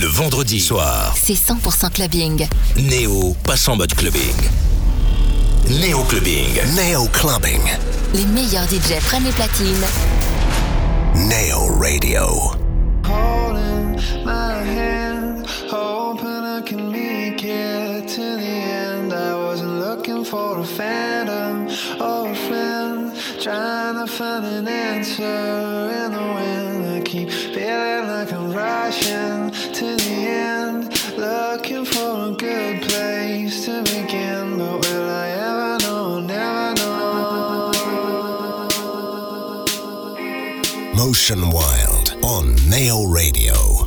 Le vendredi soir, C'est 100% clubbing. Néo passe en mode clubbing. Néo Clubbing. Neo Clubbing. Les meilleurs DJ prennent les platines. Neo Radio. holding my hand, hoping I can make it to the end. I wasn't looking for a phantom or a friend, trying to find an answer in the wind. I keep feeling like I'm rushing to the end, looking for a good place to begin. But will I ever know? Never know. Motion Wild on Neo Radio.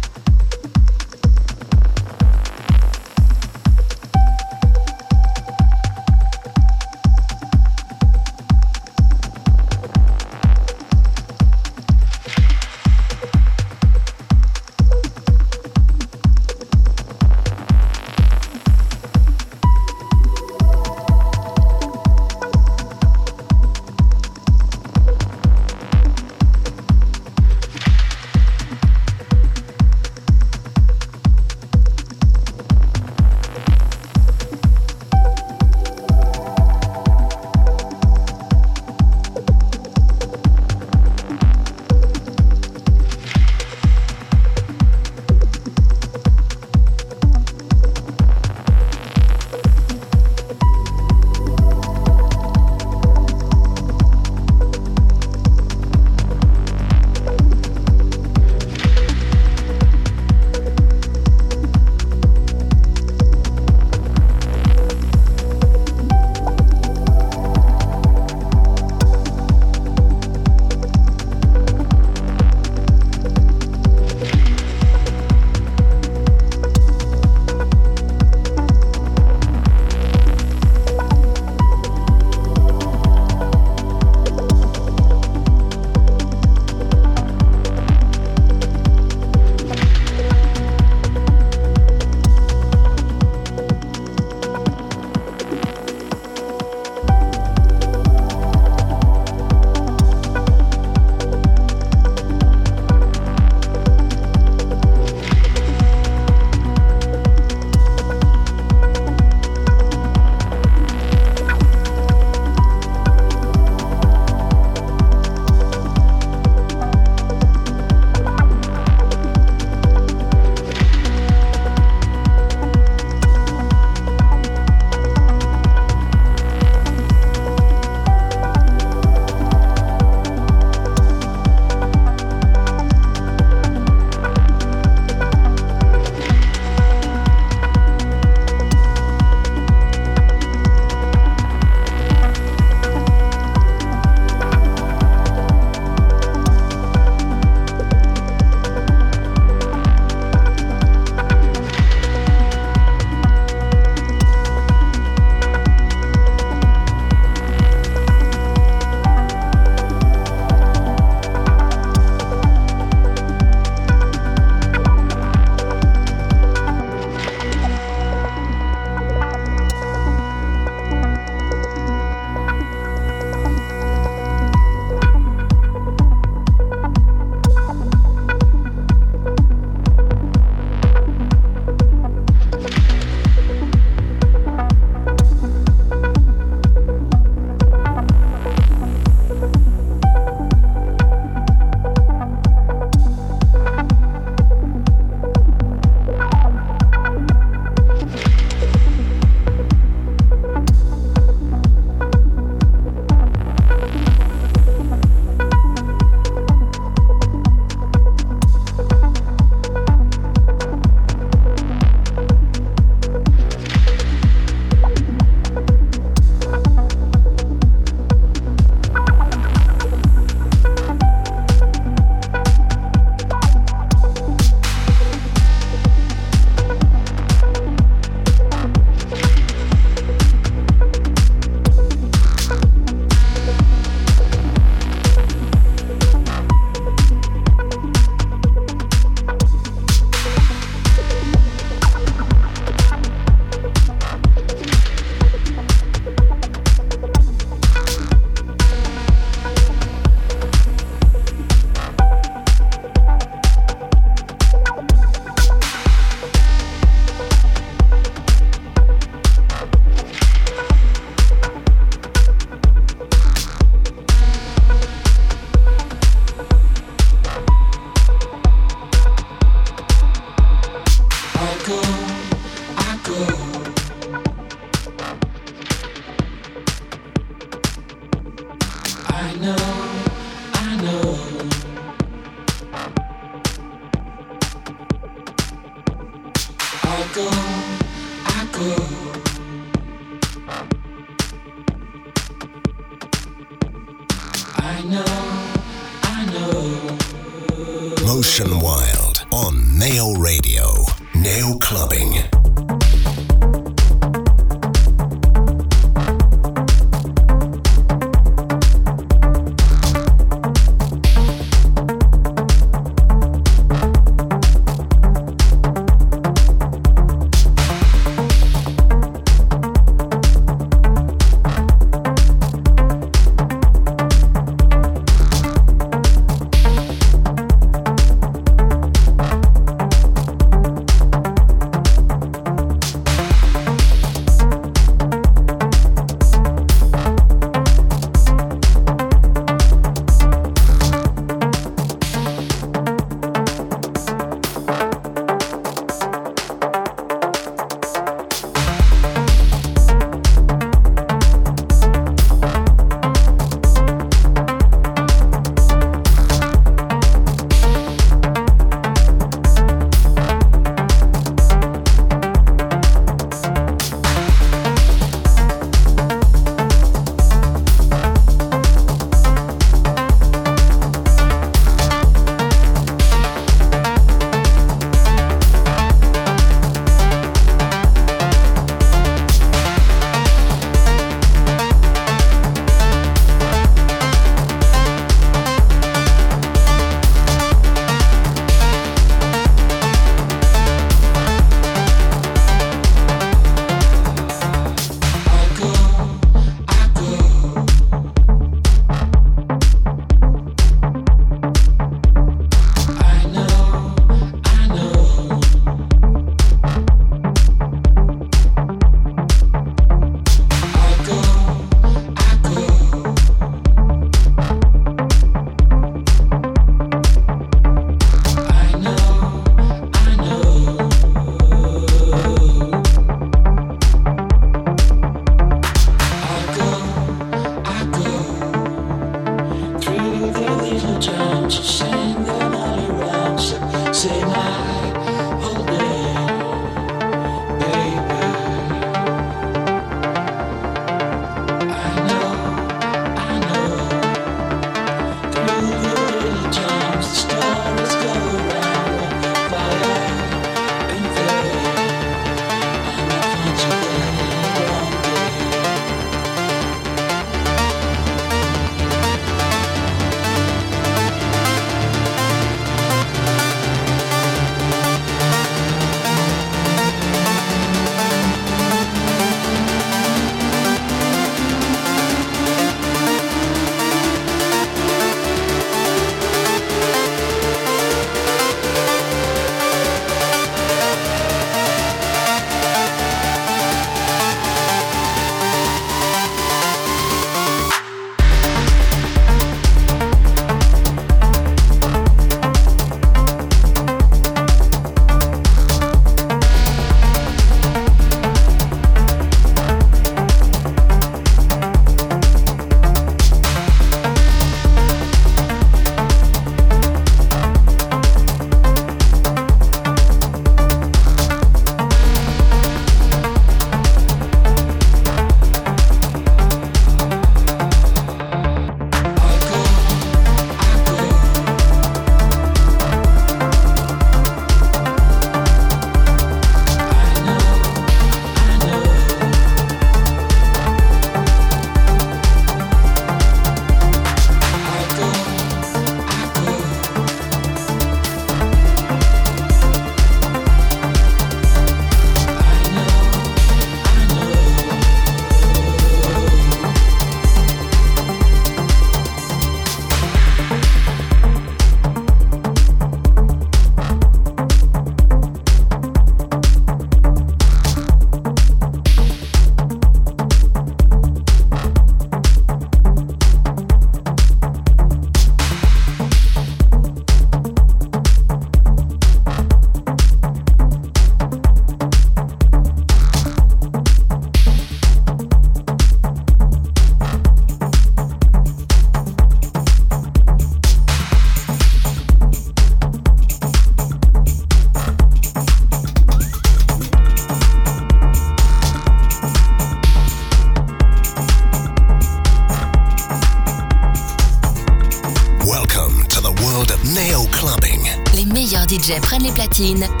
Афина.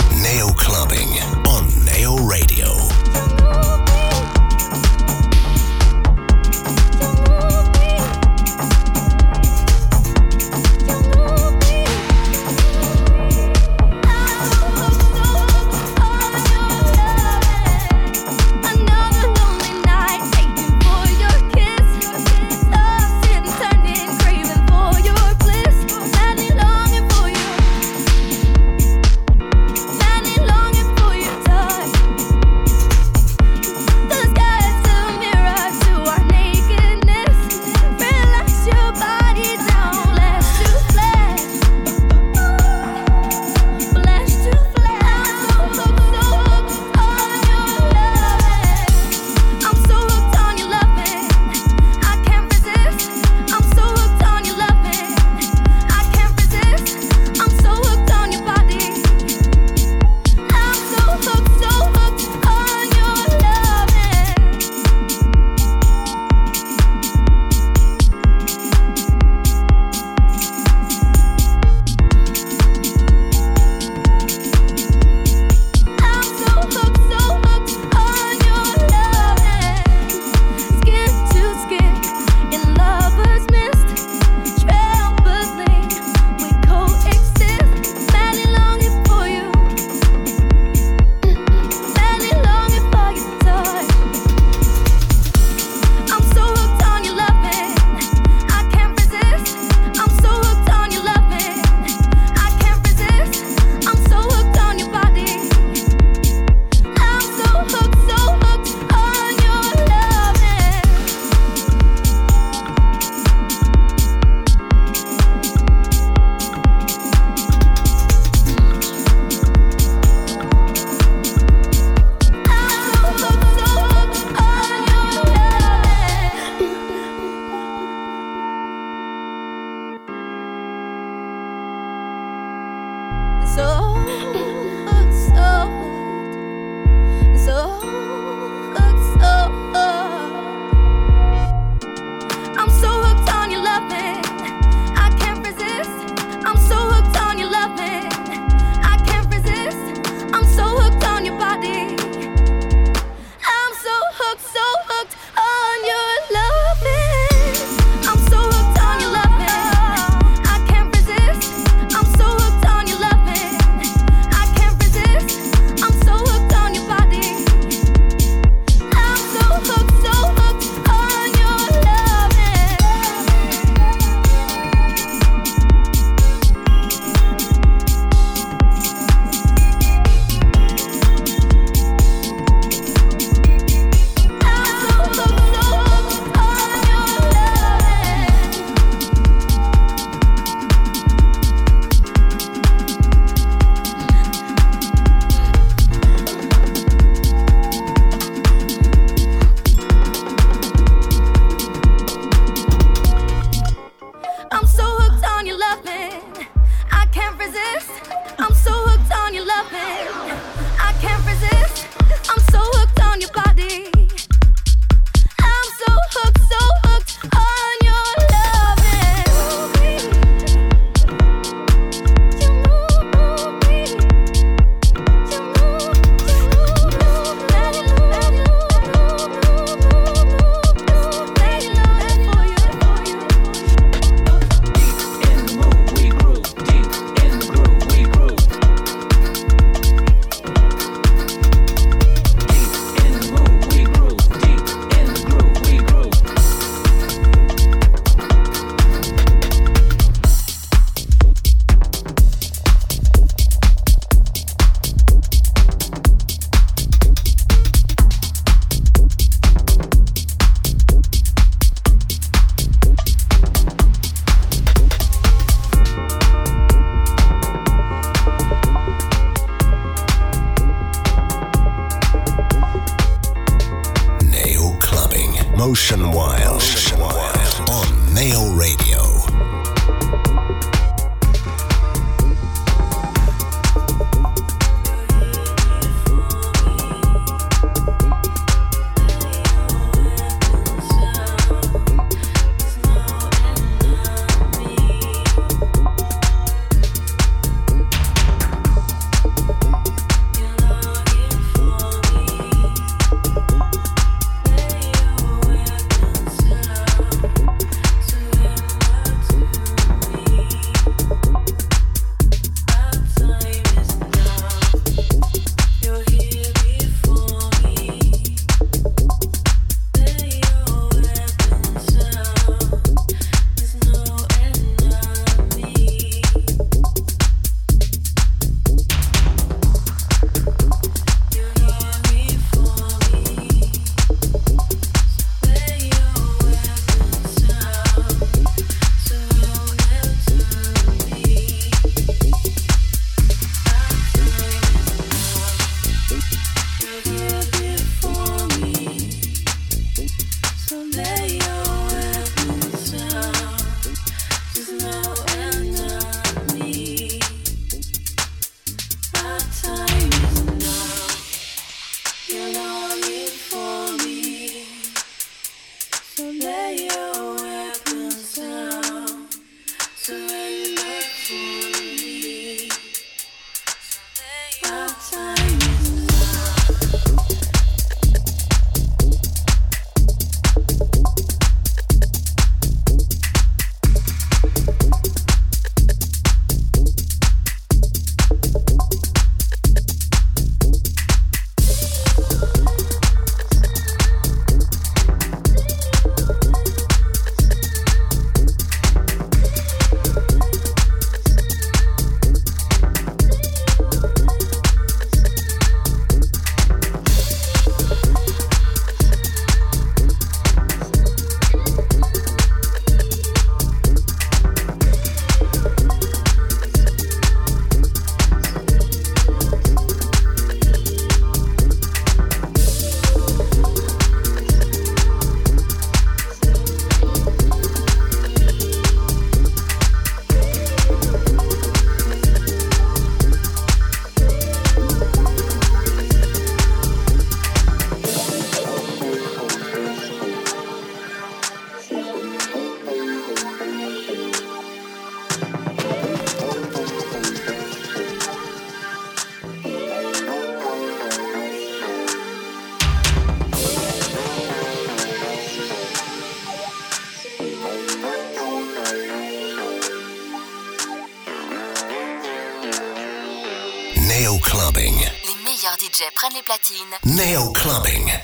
Nail Clubbing.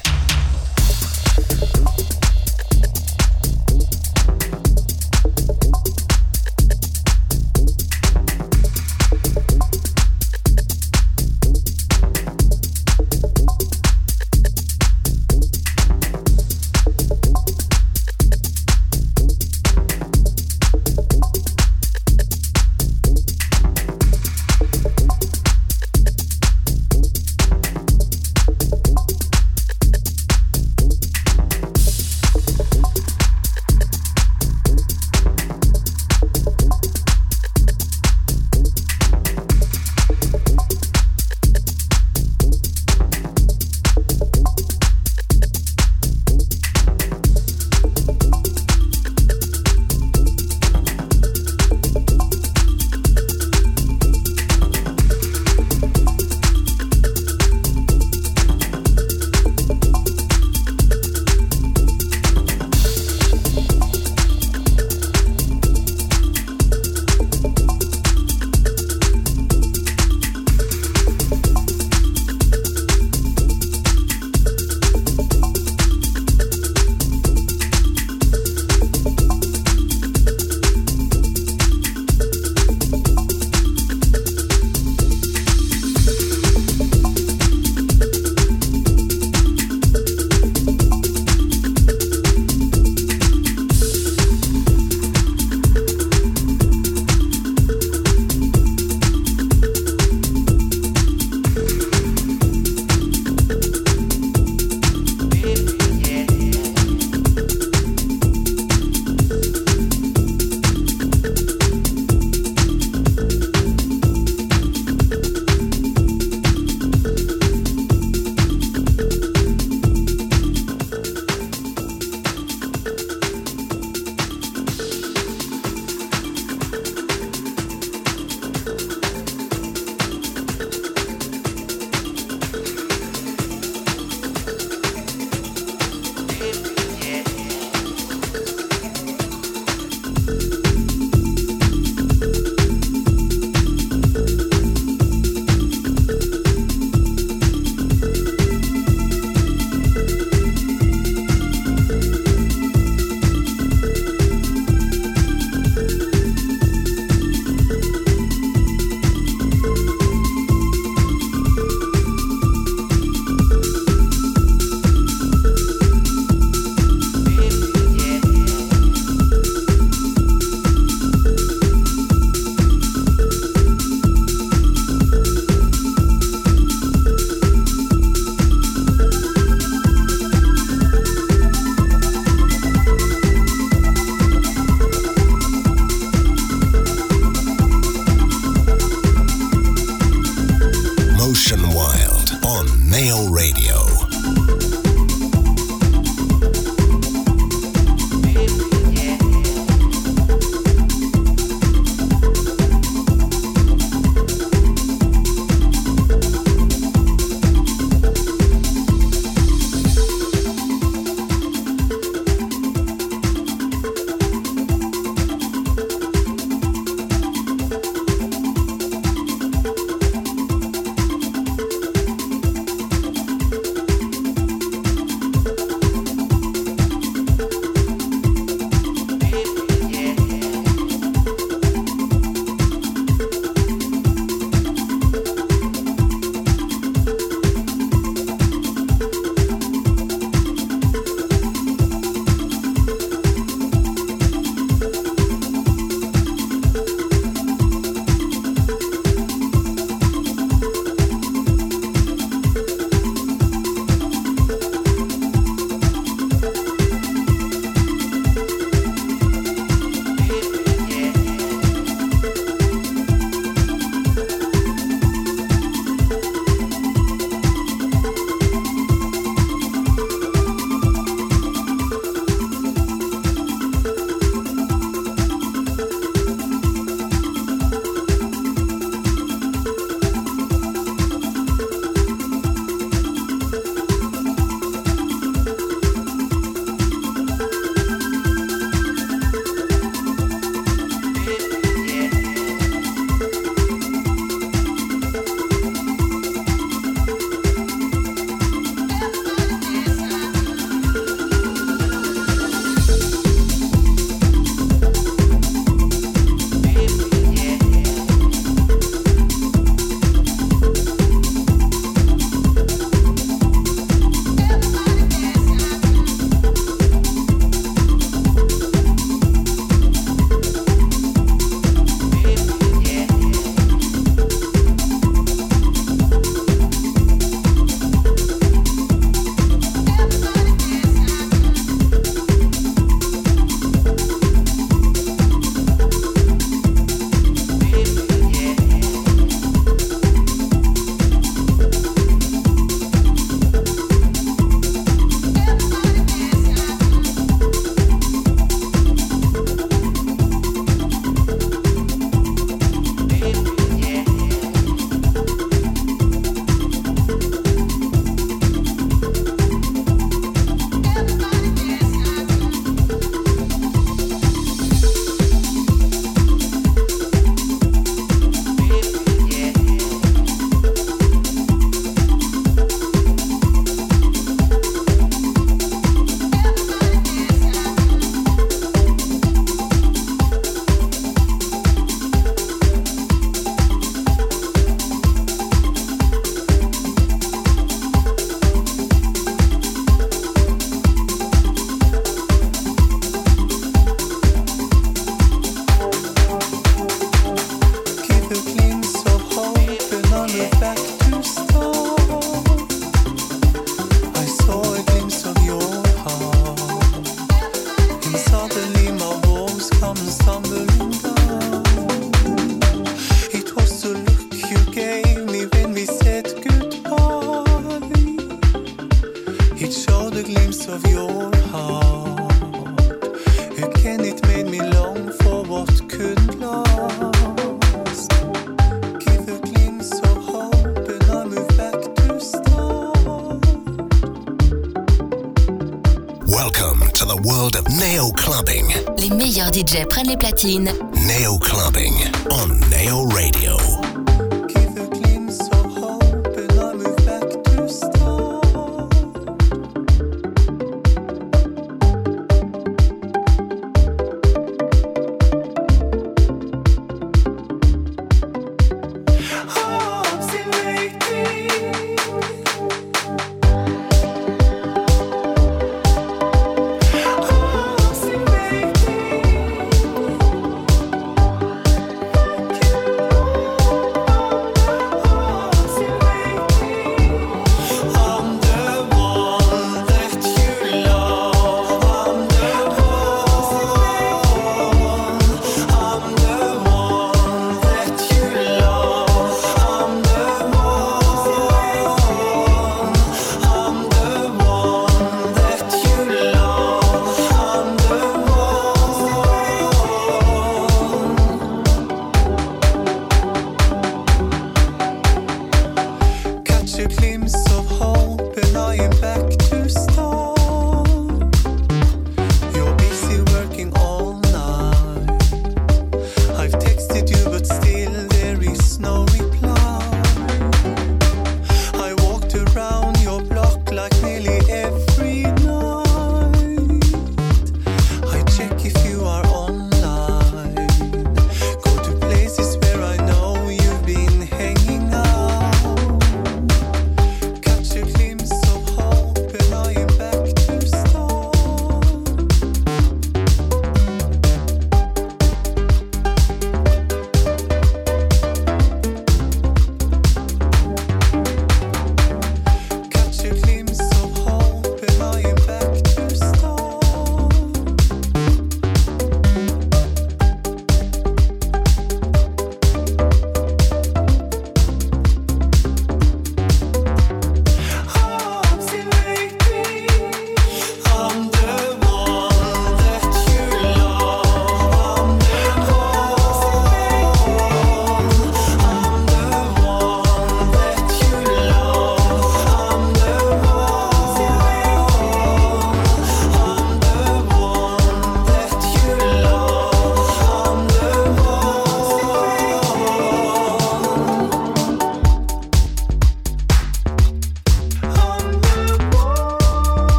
Prennent les platines. Nail Clubbing on Nail Radio.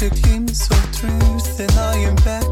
Gerçek kimse so truth and I am back.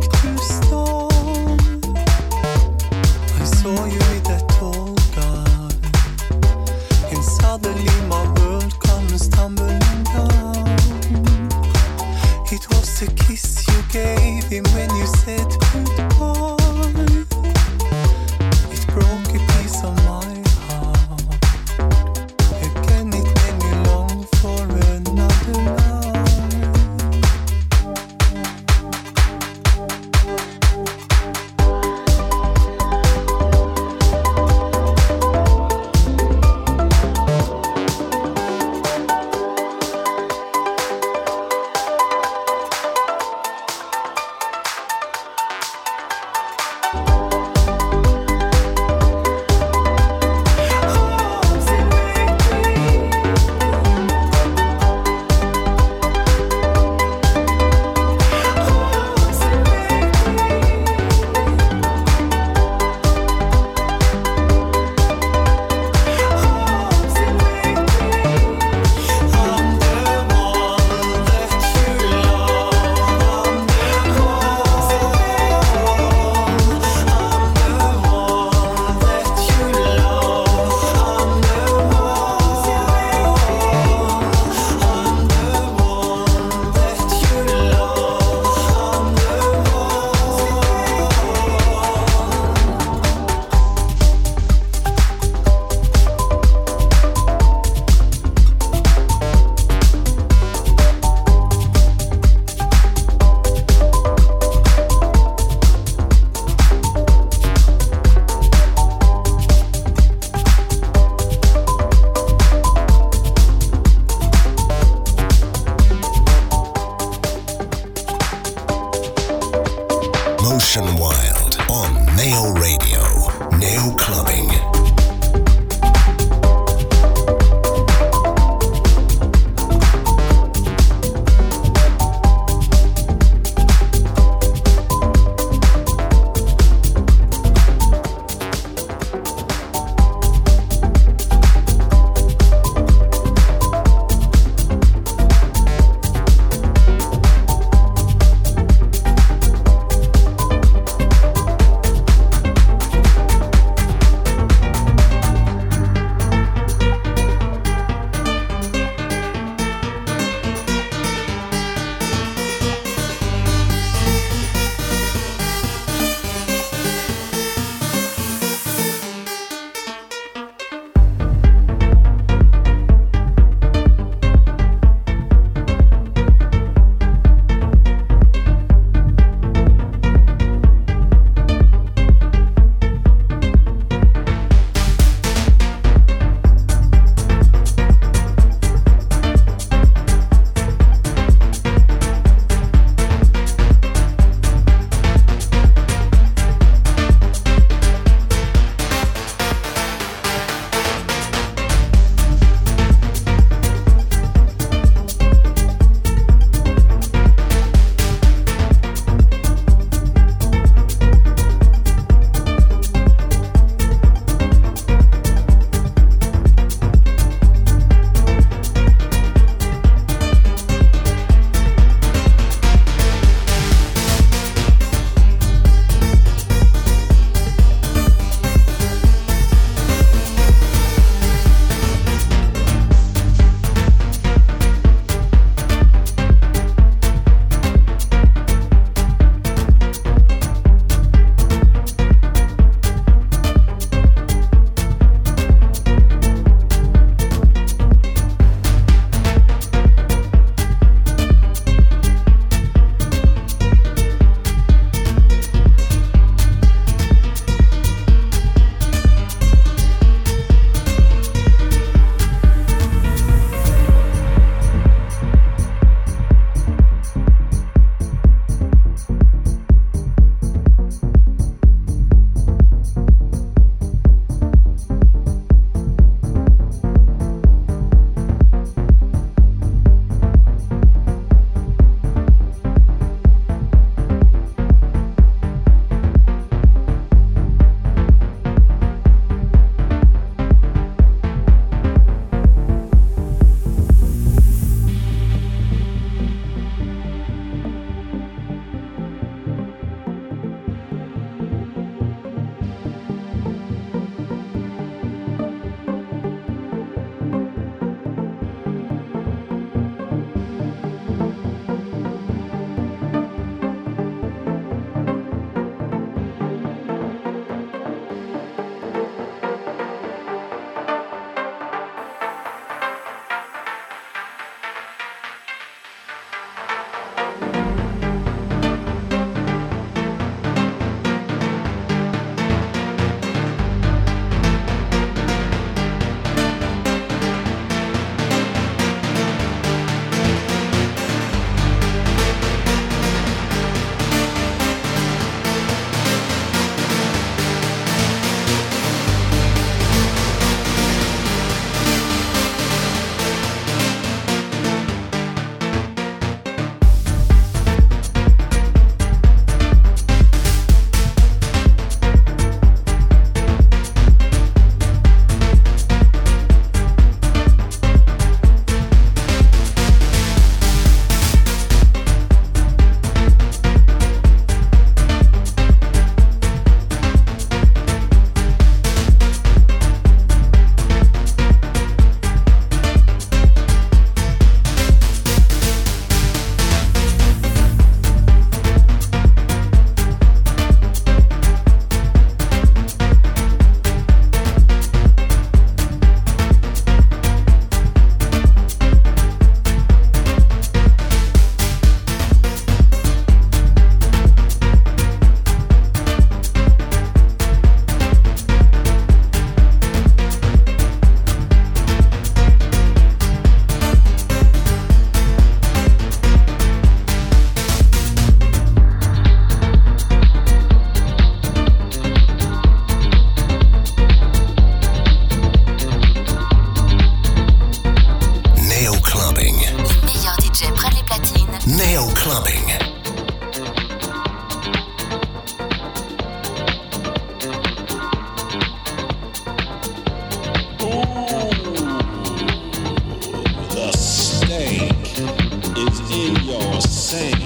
same.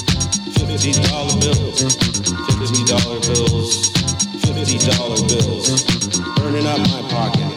Fifty dollar bills, fifty dollar bills, fifty dollar bills, burning up my pocket.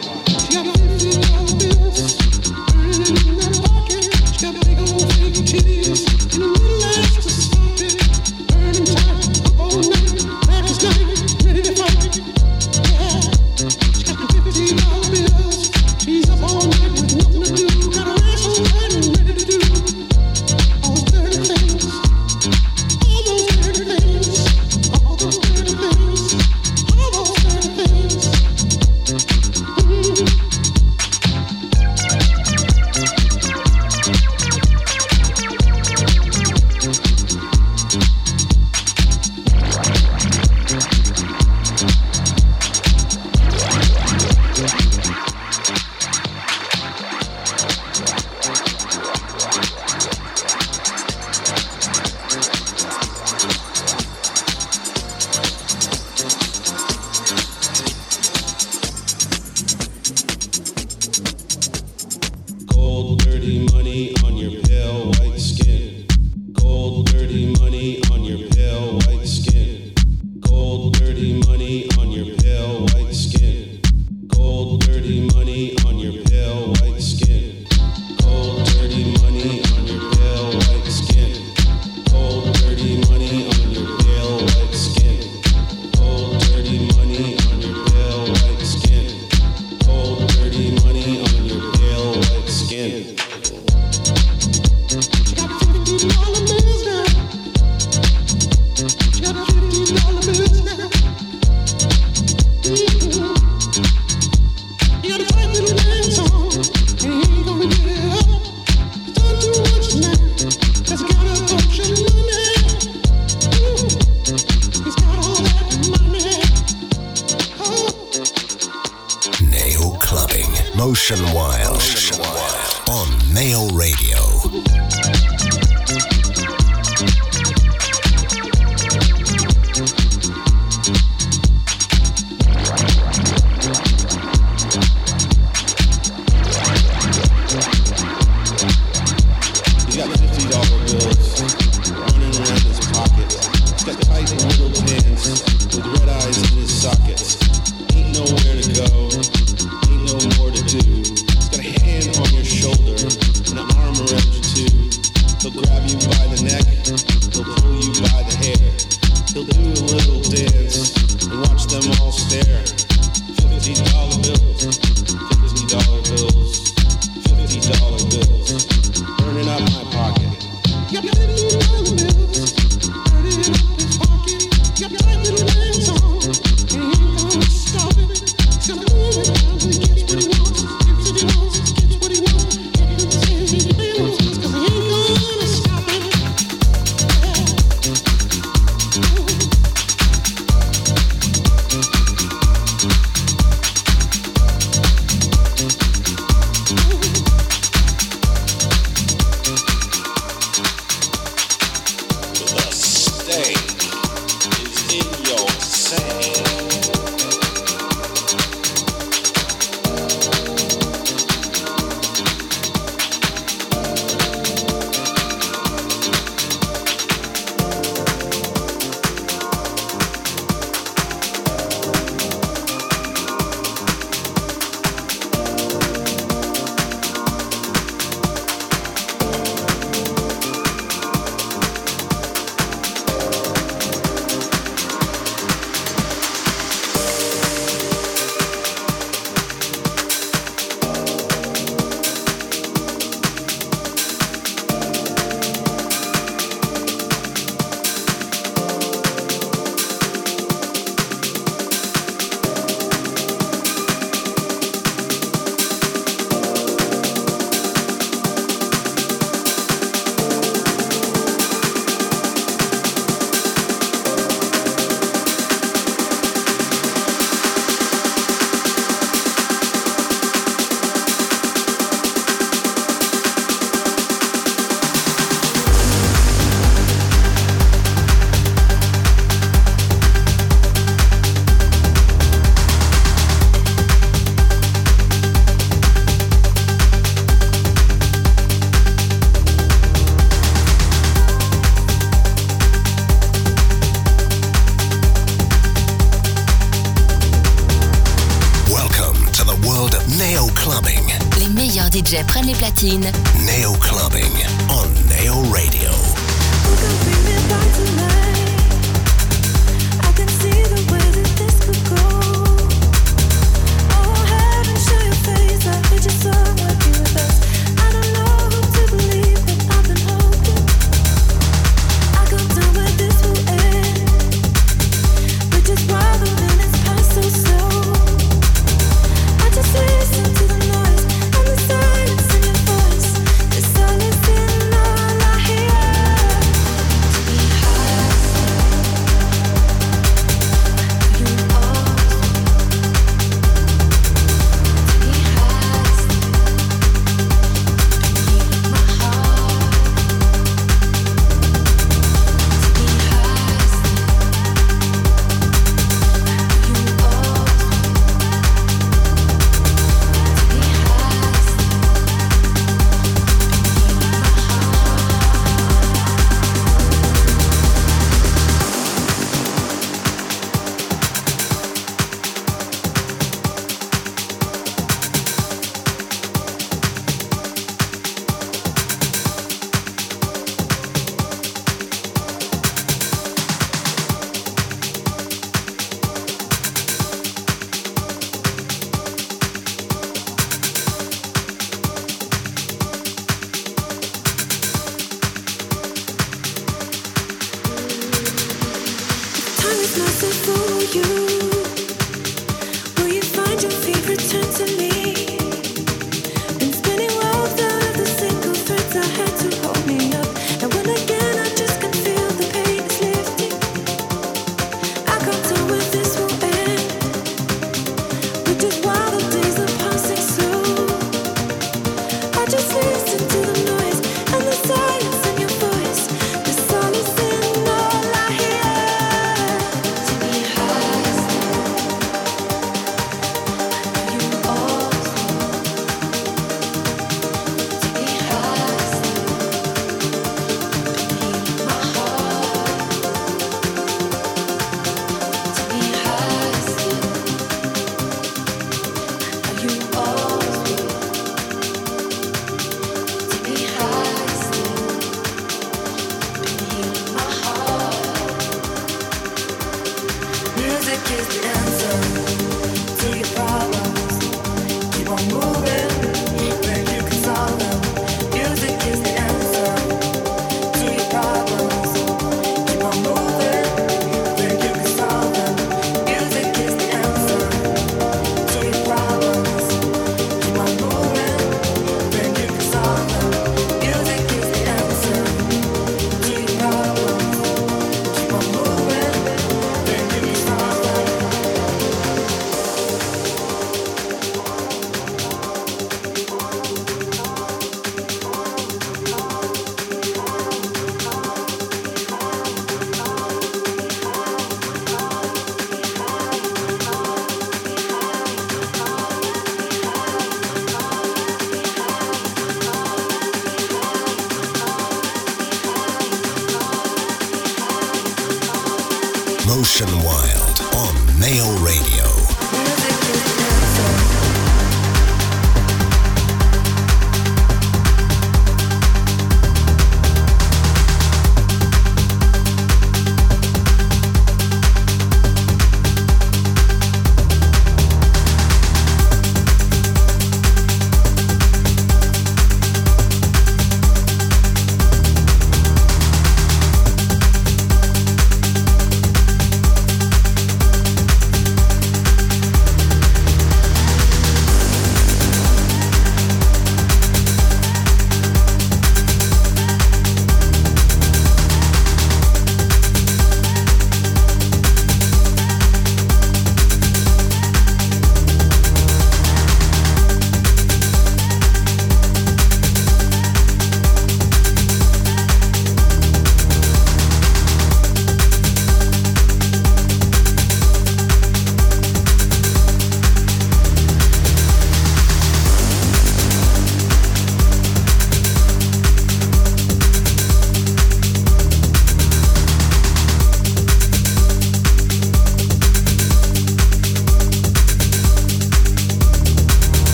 Clubbing. Les meilleurs DJ prennent les platines. Neo Clubbing on Neo Radio.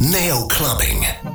Nail clubbing.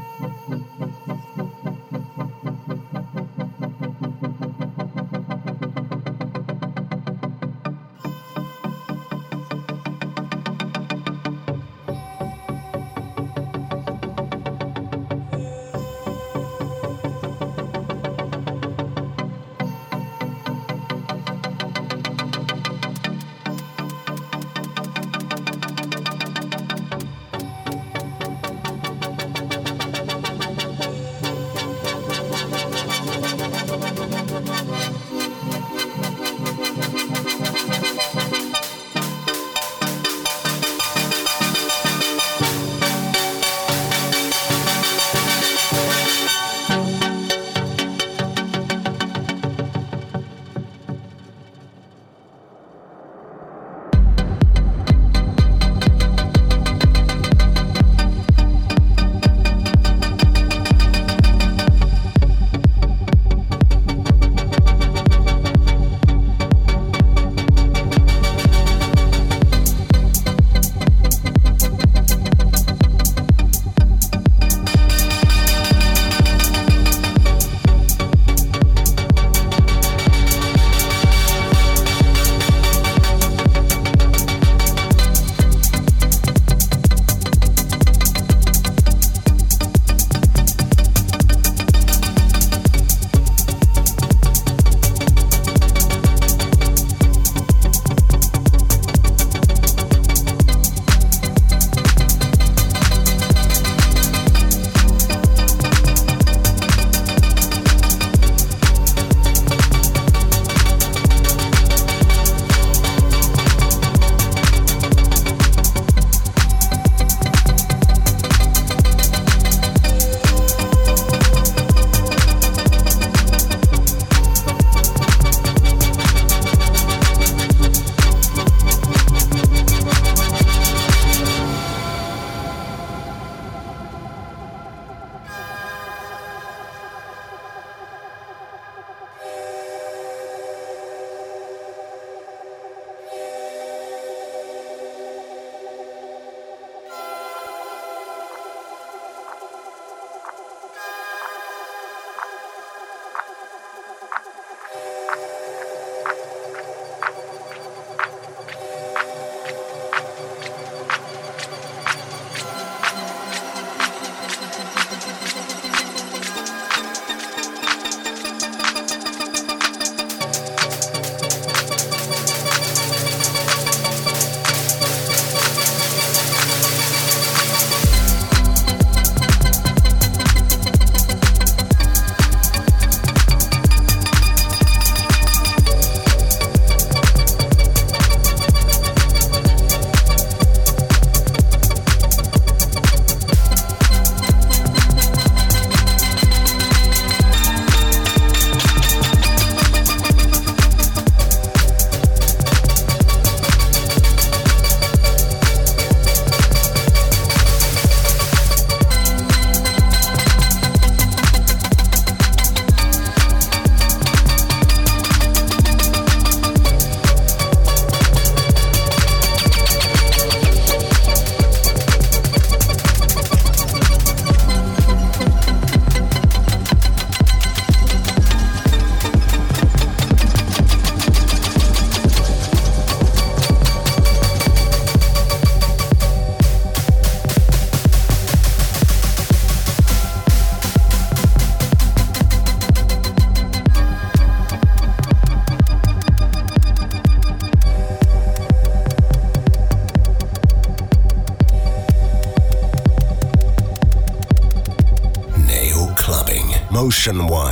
Station 1.